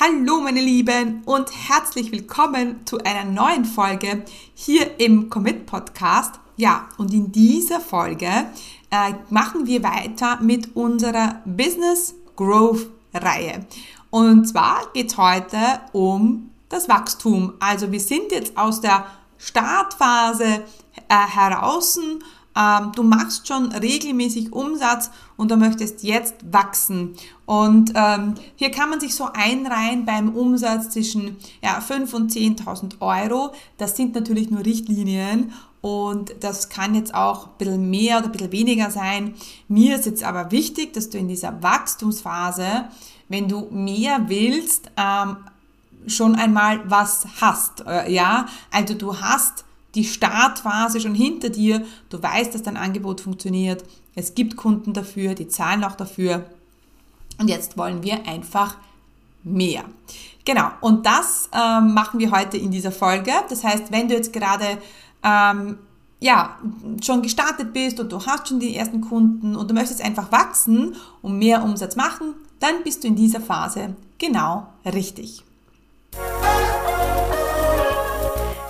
Hallo meine Lieben und herzlich willkommen zu einer neuen Folge hier im Commit Podcast. Ja, und in dieser Folge äh, machen wir weiter mit unserer Business Growth Reihe. Und zwar geht es heute um das Wachstum. Also wir sind jetzt aus der Startphase äh, heraus ähm, du machst schon regelmäßig Umsatz und du möchtest jetzt wachsen. Und ähm, hier kann man sich so einreihen beim Umsatz zwischen ja, 5.000 und 10.000 Euro. Das sind natürlich nur Richtlinien und das kann jetzt auch ein bisschen mehr oder ein bisschen weniger sein. Mir ist jetzt aber wichtig, dass du in dieser Wachstumsphase, wenn du mehr willst, ähm, schon einmal was hast. Äh, ja, also du hast die Startphase schon hinter dir. Du weißt, dass dein Angebot funktioniert. Es gibt Kunden dafür, die zahlen auch dafür. Und jetzt wollen wir einfach mehr. Genau, und das ähm, machen wir heute in dieser Folge. Das heißt, wenn du jetzt gerade ähm, ja, schon gestartet bist und du hast schon die ersten Kunden und du möchtest einfach wachsen und mehr Umsatz machen, dann bist du in dieser Phase genau richtig.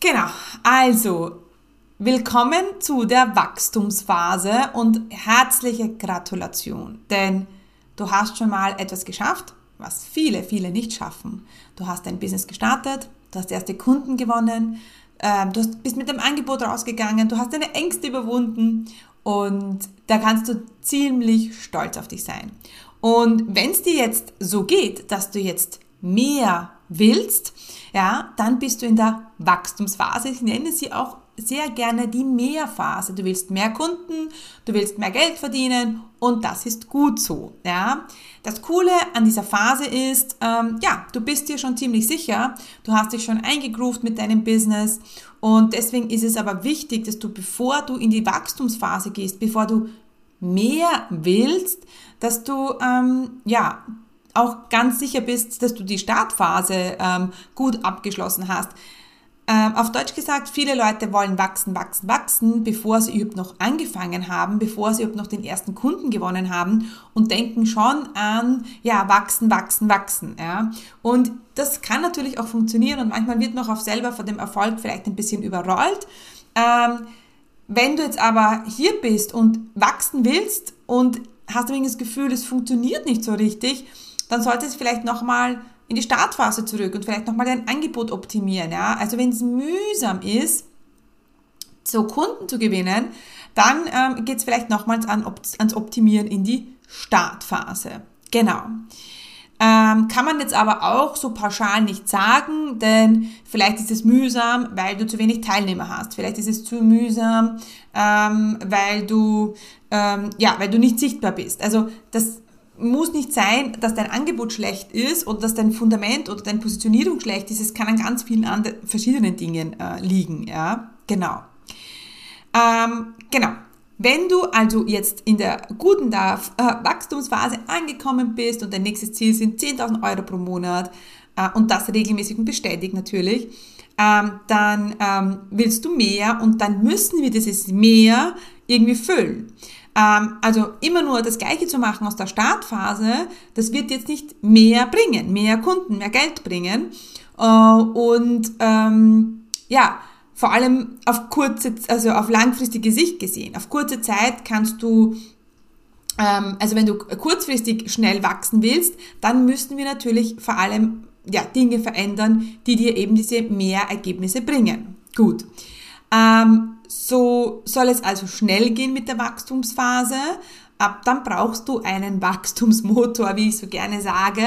Genau, also willkommen zu der Wachstumsphase und herzliche Gratulation, denn du hast schon mal etwas geschafft, was viele, viele nicht schaffen. Du hast dein Business gestartet, du hast erste Kunden gewonnen, ähm, du bist mit dem Angebot rausgegangen, du hast deine Ängste überwunden und da kannst du ziemlich stolz auf dich sein. Und wenn es dir jetzt so geht, dass du jetzt mehr willst, ja, dann bist du in der Wachstumsphase. Ich nenne sie auch sehr gerne die Mehrphase. Du willst mehr Kunden, du willst mehr Geld verdienen und das ist gut so. Ja. Das Coole an dieser Phase ist, ähm, ja, du bist dir schon ziemlich sicher, du hast dich schon eingegroovt mit deinem Business und deswegen ist es aber wichtig, dass du, bevor du in die Wachstumsphase gehst, bevor du mehr willst, dass du ähm, ja auch ganz sicher bist, dass du die Startphase ähm, gut abgeschlossen hast. Ähm, auf Deutsch gesagt, viele Leute wollen wachsen, wachsen, wachsen, bevor sie überhaupt noch angefangen haben, bevor sie überhaupt noch den ersten Kunden gewonnen haben und denken schon an, ja, wachsen, wachsen, wachsen. Ja. Und das kann natürlich auch funktionieren und manchmal wird man auch selber von dem Erfolg vielleicht ein bisschen überrollt. Ähm, wenn du jetzt aber hier bist und wachsen willst und hast du das Gefühl, es funktioniert nicht so richtig, dann solltest du vielleicht nochmal in die Startphase zurück und vielleicht nochmal dein Angebot optimieren. Ja? Also wenn es mühsam ist, so Kunden zu gewinnen, dann ähm, geht es vielleicht nochmals an, ans Optimieren in die Startphase. Genau. Ähm, kann man jetzt aber auch so pauschal nicht sagen, denn vielleicht ist es mühsam, weil du zu wenig Teilnehmer hast. Vielleicht ist es zu mühsam, ähm, weil du ähm, ja, weil du nicht sichtbar bist. Also das muss nicht sein, dass dein Angebot schlecht ist oder dass dein Fundament oder deine Positionierung schlecht ist. Es kann an ganz vielen anderen, verschiedenen Dingen äh, liegen. Ja, genau. Ähm, genau. Wenn du also jetzt in der guten äh, Wachstumsphase angekommen bist und dein nächstes Ziel sind 10.000 Euro pro Monat äh, und das regelmäßig und bestätigt natürlich, ähm, dann ähm, willst du mehr und dann müssen wir dieses mehr irgendwie füllen. Ähm, also immer nur das Gleiche zu machen aus der Startphase, das wird jetzt nicht mehr bringen, mehr Kunden, mehr Geld bringen. Äh, und ähm, ja, vor allem auf kurze, also auf langfristige Sicht gesehen. Auf kurze Zeit kannst du ähm, also wenn du kurzfristig schnell wachsen willst, dann müssten wir natürlich vor allem ja, Dinge verändern, die dir eben diese mehr Ergebnisse bringen. Gut. Ähm, so soll es also schnell gehen mit der Wachstumsphase. Ab dann brauchst du einen Wachstumsmotor, wie ich so gerne sage.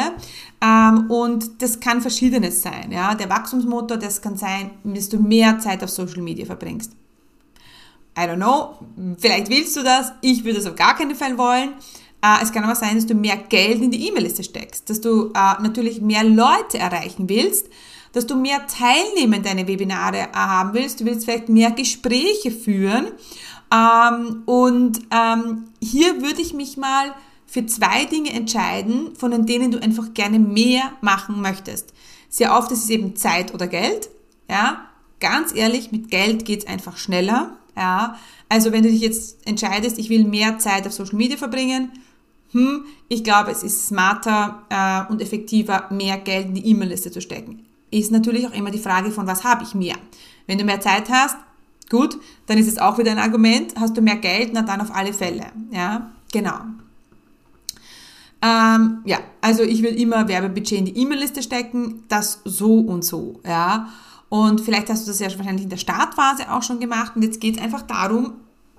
Ähm, und das kann verschiedenes sein. Ja? Der Wachstumsmotor, das kann sein, dass du mehr Zeit auf Social Media verbringst. I don't know, vielleicht willst du das, ich würde das auf gar keinen Fall wollen. Äh, es kann aber sein, dass du mehr Geld in die E-Mail-Liste steckst, dass du äh, natürlich mehr Leute erreichen willst, dass du mehr Teilnehmer in deine Webinare äh, haben willst, du willst vielleicht mehr Gespräche führen. Ähm, und ähm, hier würde ich mich mal für zwei Dinge entscheiden, von denen du einfach gerne mehr machen möchtest. Sehr oft ist es eben Zeit oder Geld. Ja, ganz ehrlich, mit Geld geht's einfach schneller. Ja, also wenn du dich jetzt entscheidest, ich will mehr Zeit auf Social Media verbringen, hm, ich glaube, es ist smarter äh, und effektiver, mehr Geld in die E-Mail-Liste zu stecken. Ist natürlich auch immer die Frage von, was habe ich mehr? Wenn du mehr Zeit hast, gut, dann ist es auch wieder ein Argument. Hast du mehr Geld, na dann auf alle Fälle. Ja, genau. Ähm, ja, also ich will immer Werbebudget in die E-Mail-Liste stecken, das so und so, ja. Und vielleicht hast du das ja wahrscheinlich in der Startphase auch schon gemacht und jetzt geht es einfach darum,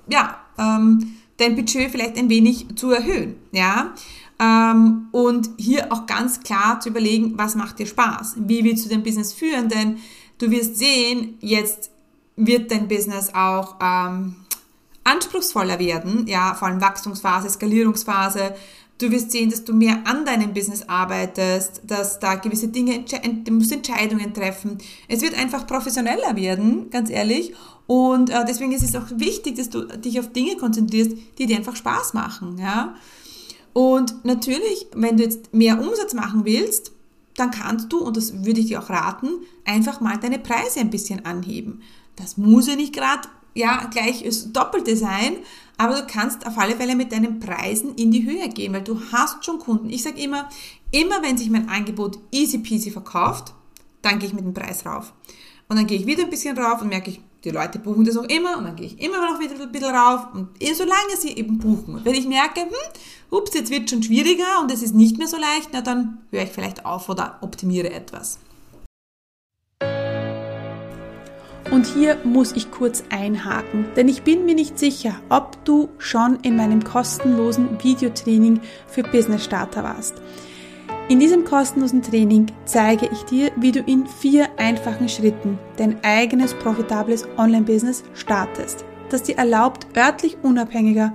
ja, ähm, dein Budget vielleicht ein wenig zu erhöhen, ja. Ähm, und hier auch ganz klar zu überlegen, was macht dir Spaß? Wie willst du dein Business führen? Denn du wirst sehen, jetzt wird dein Business auch ähm, anspruchsvoller werden, ja, vor allem Wachstumsphase, Skalierungsphase. Du wirst sehen, dass du mehr an deinem Business arbeitest, dass da gewisse Dinge, du musst Entscheidungen treffen. Es wird einfach professioneller werden, ganz ehrlich. Und äh, deswegen ist es auch wichtig, dass du dich auf Dinge konzentrierst, die dir einfach Spaß machen, ja. Und natürlich, wenn du jetzt mehr Umsatz machen willst, dann kannst du, und das würde ich dir auch raten, einfach mal deine Preise ein bisschen anheben. Das muss ja nicht gerade ja, gleich das Doppelte sein, aber du kannst auf alle Fälle mit deinen Preisen in die Höhe gehen, weil du hast schon Kunden. Ich sage immer, immer wenn sich mein Angebot easy peasy verkauft, dann gehe ich mit dem Preis rauf. Und dann gehe ich wieder ein bisschen rauf und merke ich, die Leute buchen das auch immer und dann gehe ich immer noch wieder ein bisschen rauf und solange sie eben buchen. Und wenn ich merke, hm, ups, jetzt wird schon schwieriger und es ist nicht mehr so leicht, na dann höre ich vielleicht auf oder optimiere etwas. Und hier muss ich kurz einhaken, denn ich bin mir nicht sicher, ob du schon in meinem kostenlosen Videotraining für Business Starter warst. In diesem kostenlosen Training zeige ich dir, wie du in vier einfachen Schritten dein eigenes profitables Online-Business startest, das dir erlaubt, örtlich unabhängiger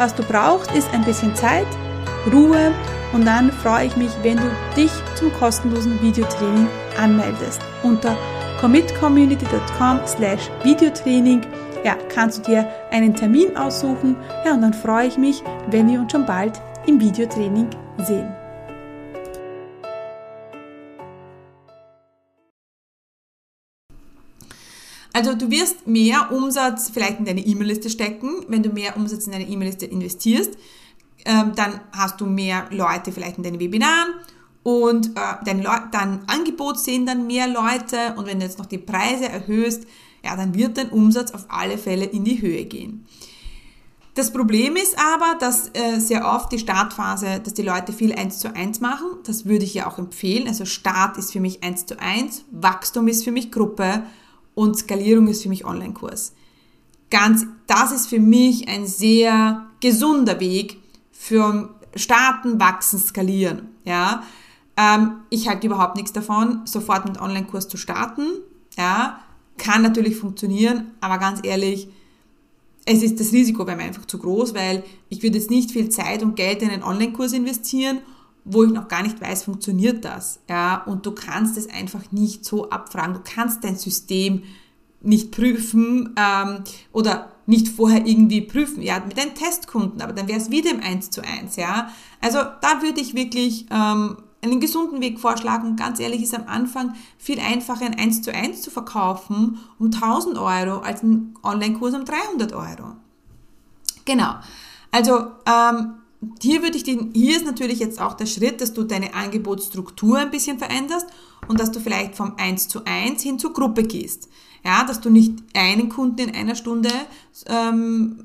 was du brauchst, ist ein bisschen Zeit, Ruhe und dann freue ich mich, wenn du dich zum kostenlosen Videotraining anmeldest. Unter commitcommunity.com slash Videotraining ja, kannst du dir einen Termin aussuchen. Ja, und dann freue ich mich, wenn wir uns schon bald im Videotraining sehen. Also du wirst mehr Umsatz vielleicht in deine E-Mail-Liste stecken, wenn du mehr Umsatz in deine E-Mail-Liste investierst. Ähm, dann hast du mehr Leute vielleicht in deinen Webinaren und äh, dein, dein Angebot sehen dann mehr Leute und wenn du jetzt noch die Preise erhöhst, ja, dann wird dein Umsatz auf alle Fälle in die Höhe gehen. Das Problem ist aber, dass äh, sehr oft die Startphase, dass die Leute viel eins zu eins machen. Das würde ich ja auch empfehlen. Also Start ist für mich eins zu eins, Wachstum ist für mich Gruppe und Skalierung ist für mich Online-Kurs. Ganz, das ist für mich ein sehr gesunder Weg für Starten, Wachsen, Skalieren. Ja, ähm, ich halte überhaupt nichts davon, sofort mit Online-Kurs zu starten. Ja, kann natürlich funktionieren, aber ganz ehrlich, es ist das Risiko wäre mir einfach zu groß, weil ich würde jetzt nicht viel Zeit und Geld in einen Online-Kurs investieren wo ich noch gar nicht weiß, funktioniert das. Ja, und du kannst es einfach nicht so abfragen. Du kannst dein System nicht prüfen ähm, oder nicht vorher irgendwie prüfen. Ja, mit deinen Testkunden, aber dann wäre es wieder im 1 zu 1. Ja, also da würde ich wirklich ähm, einen gesunden Weg vorschlagen. Ganz ehrlich ist am Anfang viel einfacher, ein 1 zu 1 zu verkaufen um 1000 Euro als ein Online-Kurs um 300 Euro. Genau. Also ähm, hier würde ich den, hier ist natürlich jetzt auch der Schritt, dass du deine Angebotsstruktur ein bisschen veränderst und dass du vielleicht vom 1 zu 1 hin zur Gruppe gehst. Ja, dass du nicht einen Kunden in einer Stunde ähm,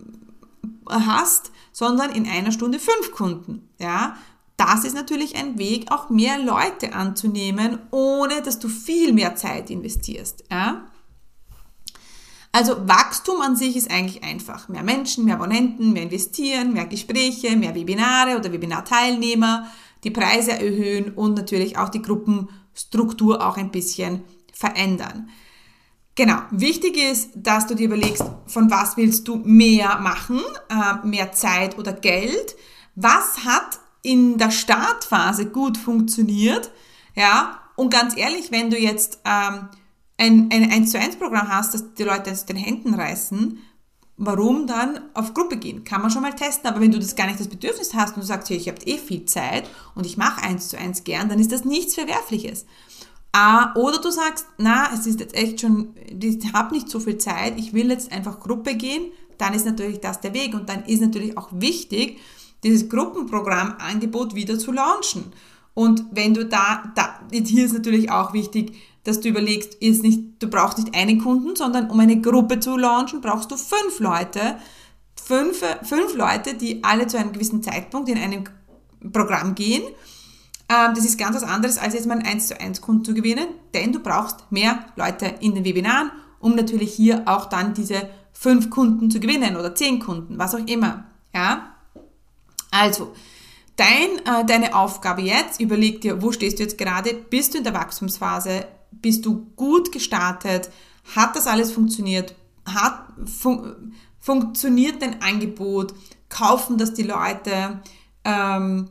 hast, sondern in einer Stunde fünf Kunden. Ja, das ist natürlich ein Weg, auch mehr Leute anzunehmen, ohne dass du viel mehr Zeit investierst. Ja? Also Wachstum an sich ist eigentlich einfach. Mehr Menschen, mehr Abonnenten, mehr investieren, mehr Gespräche, mehr Webinare oder Webinarteilnehmer, die Preise erhöhen und natürlich auch die Gruppenstruktur auch ein bisschen verändern. Genau, wichtig ist, dass du dir überlegst, von was willst du mehr machen, äh, mehr Zeit oder Geld. Was hat in der Startphase gut funktioniert? Ja, und ganz ehrlich, wenn du jetzt ähm, ein, ein 1 zu 1 Programm hast, dass die Leute aus den Händen reißen, warum dann auf Gruppe gehen? Kann man schon mal testen, aber wenn du das gar nicht das Bedürfnis hast und du sagst, hey, ich habe eh viel Zeit und ich mache 1 zu 1 gern, dann ist das nichts Verwerfliches. Oder du sagst, na, es ist jetzt echt schon, ich habe nicht so viel Zeit, ich will jetzt einfach Gruppe gehen, dann ist natürlich das der Weg und dann ist natürlich auch wichtig, dieses Gruppenprogrammangebot wieder zu launchen. Und wenn du da, da, hier ist natürlich auch wichtig, dass du überlegst, ist nicht, du brauchst nicht einen Kunden, sondern um eine Gruppe zu launchen, brauchst du fünf Leute. Fünf, fünf Leute, die alle zu einem gewissen Zeitpunkt in einem Programm gehen. Ähm, das ist ganz was anderes, als jetzt mal einen 1 zu 1 Kunden zu gewinnen, denn du brauchst mehr Leute in den Webinaren, um natürlich hier auch dann diese fünf Kunden zu gewinnen oder zehn Kunden, was auch immer. Ja? Also, dein, äh, deine Aufgabe jetzt, überleg dir, wo stehst du jetzt gerade? Bist du in der Wachstumsphase? Bist du gut gestartet? Hat das alles funktioniert? Hat, fun funktioniert dein Angebot? Kaufen das die Leute? Ähm,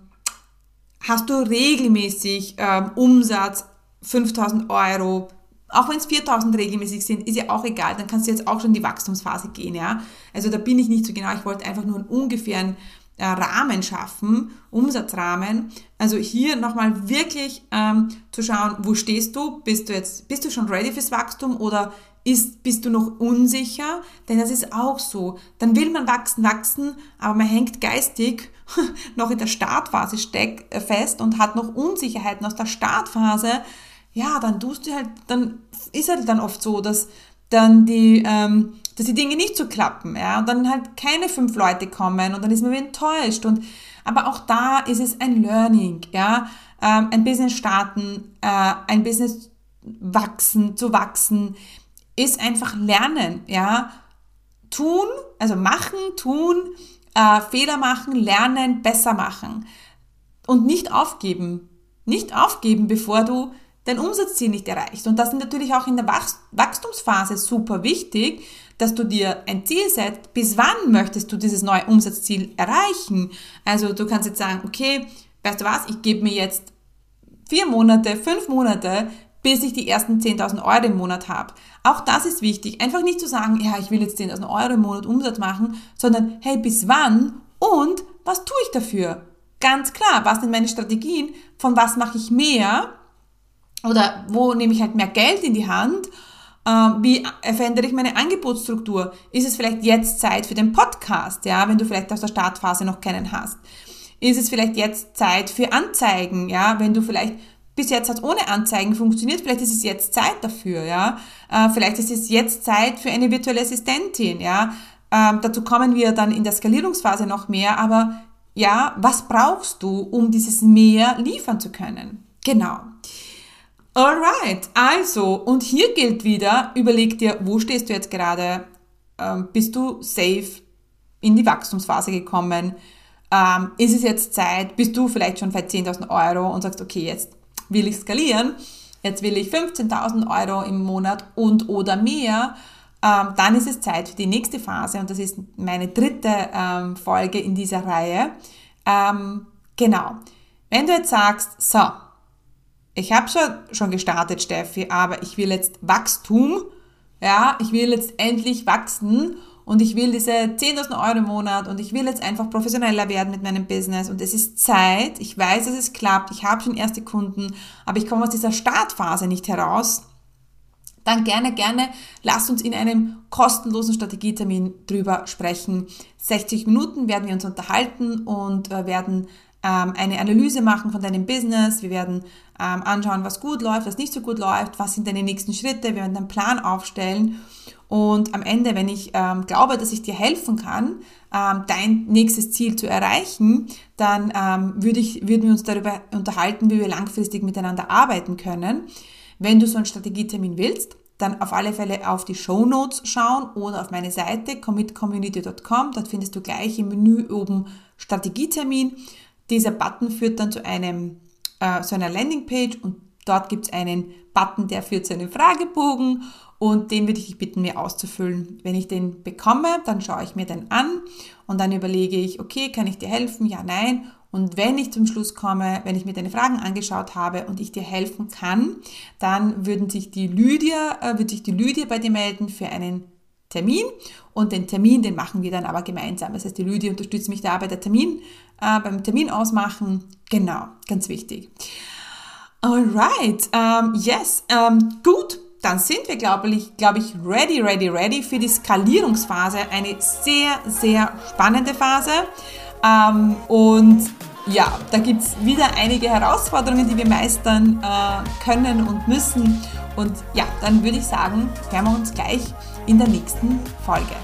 hast du regelmäßig ähm, Umsatz 5000 Euro? Auch wenn es 4000 regelmäßig sind, ist ja auch egal, dann kannst du jetzt auch schon in die Wachstumsphase gehen, ja. Also da bin ich nicht so genau, ich wollte einfach nur einen ungefähren äh, Rahmen schaffen, Umsatzrahmen. Also hier nochmal wirklich ähm, zu schauen, wo stehst du? Bist du jetzt, bist du schon ready fürs Wachstum oder ist, bist du noch unsicher? Denn das ist auch so. Dann will man wachsen, wachsen, aber man hängt geistig noch in der Startphase steck, äh, fest und hat noch Unsicherheiten aus der Startphase. Ja, dann tust du halt, dann ist halt dann oft so, dass dann die, ähm, dass die Dinge nicht so klappen, ja, und dann halt keine fünf Leute kommen und dann ist man wieder enttäuscht und aber auch da ist es ein Learning, ja, ähm, ein Business starten, äh, ein Business wachsen, zu wachsen, ist einfach lernen, ja, tun, also machen, tun, äh, Fehler machen, lernen, besser machen. Und nicht aufgeben, nicht aufgeben, bevor du dein Umsatzziel nicht erreichst. Und das ist natürlich auch in der Wachstumsphase super wichtig, dass du dir ein Ziel setzt, bis wann möchtest du dieses neue Umsatzziel erreichen. Also du kannst jetzt sagen, okay, weißt du was, ich gebe mir jetzt vier Monate, fünf Monate, bis ich die ersten 10.000 Euro im Monat habe. Auch das ist wichtig. Einfach nicht zu sagen, ja, ich will jetzt 10.000 Euro im Monat Umsatz machen, sondern hey, bis wann und was tue ich dafür? Ganz klar, was sind meine Strategien? Von was mache ich mehr? Oder wo nehme ich halt mehr Geld in die Hand? Ähm, wie verändere ich meine Angebotsstruktur? Ist es vielleicht jetzt Zeit für den Podcast, ja, wenn du vielleicht aus der Startphase noch keinen hast? Ist es vielleicht jetzt Zeit für Anzeigen, ja, wenn du vielleicht bis jetzt hat ohne Anzeigen funktioniert, vielleicht ist es jetzt Zeit dafür, ja. Äh, vielleicht ist es jetzt Zeit für eine virtuelle Assistentin, ja. Ähm, dazu kommen wir dann in der Skalierungsphase noch mehr, aber ja, was brauchst du, um dieses mehr liefern zu können? Genau. Alright, also, und hier gilt wieder, überleg dir, wo stehst du jetzt gerade? Ähm, bist du safe in die Wachstumsphase gekommen? Ähm, ist es jetzt Zeit? Bist du vielleicht schon bei 10.000 Euro und sagst, okay, jetzt will ich skalieren, jetzt will ich 15.000 Euro im Monat und oder mehr, ähm, dann ist es Zeit für die nächste Phase und das ist meine dritte ähm, Folge in dieser Reihe. Ähm, genau. Wenn du jetzt sagst, so, ich habe schon, schon gestartet, Steffi, aber ich will jetzt Wachstum, ja, ich will jetzt endlich wachsen und ich will diese 10.000 Euro im Monat und ich will jetzt einfach professioneller werden mit meinem Business. Und es ist Zeit, ich weiß, dass es klappt, ich habe schon erste Kunden, aber ich komme aus dieser Startphase nicht heraus, dann gerne, gerne lasst uns in einem kostenlosen Strategietermin drüber sprechen. 60 Minuten werden wir uns unterhalten und äh, werden ähm, eine Analyse machen von deinem Business. Wir werden ähm, anschauen, was gut läuft, was nicht so gut läuft, was sind deine nächsten Schritte. Wir werden einen Plan aufstellen Und am Ende, wenn ich ähm, glaube, dass ich dir helfen kann, ähm, dein nächstes Ziel zu erreichen, dann ähm, würde ich, würden wir uns darüber unterhalten, wie wir langfristig miteinander arbeiten können. Wenn du so einen Strategietermin willst, dann auf alle Fälle auf die Show Notes schauen oder auf meine Seite commitcommunity.com. Dort findest du gleich im Menü oben Strategietermin. Dieser Button führt dann zu einem äh, so einer Landingpage und dort gibt es einen Button, der führt zu einem Fragebogen und den würde ich dich bitten, mir auszufüllen. Wenn ich den bekomme, dann schaue ich mir den an und dann überlege ich, okay, kann ich dir helfen? Ja, nein. Und wenn ich zum Schluss komme, wenn ich mir deine Fragen angeschaut habe und ich dir helfen kann, dann würden sich die Lydia, äh, würde sich die Lydia bei dir melden für einen Termin und den Termin, den machen wir dann aber gemeinsam. Das heißt, die Lydia unterstützt mich da bei der Termin, äh, beim Termin ausmachen. Genau, ganz wichtig. Alright, um, ähm, yes, um, ähm, gut, dann sind wir, glaube ich, glaube ich, ready, ready, ready für die Skalierungsphase. Eine sehr, sehr spannende Phase. Ähm, und ja, da gibt es wieder einige Herausforderungen, die wir meistern äh, können und müssen. Und ja, dann würde ich sagen, hören wir uns gleich in der nächsten Folge.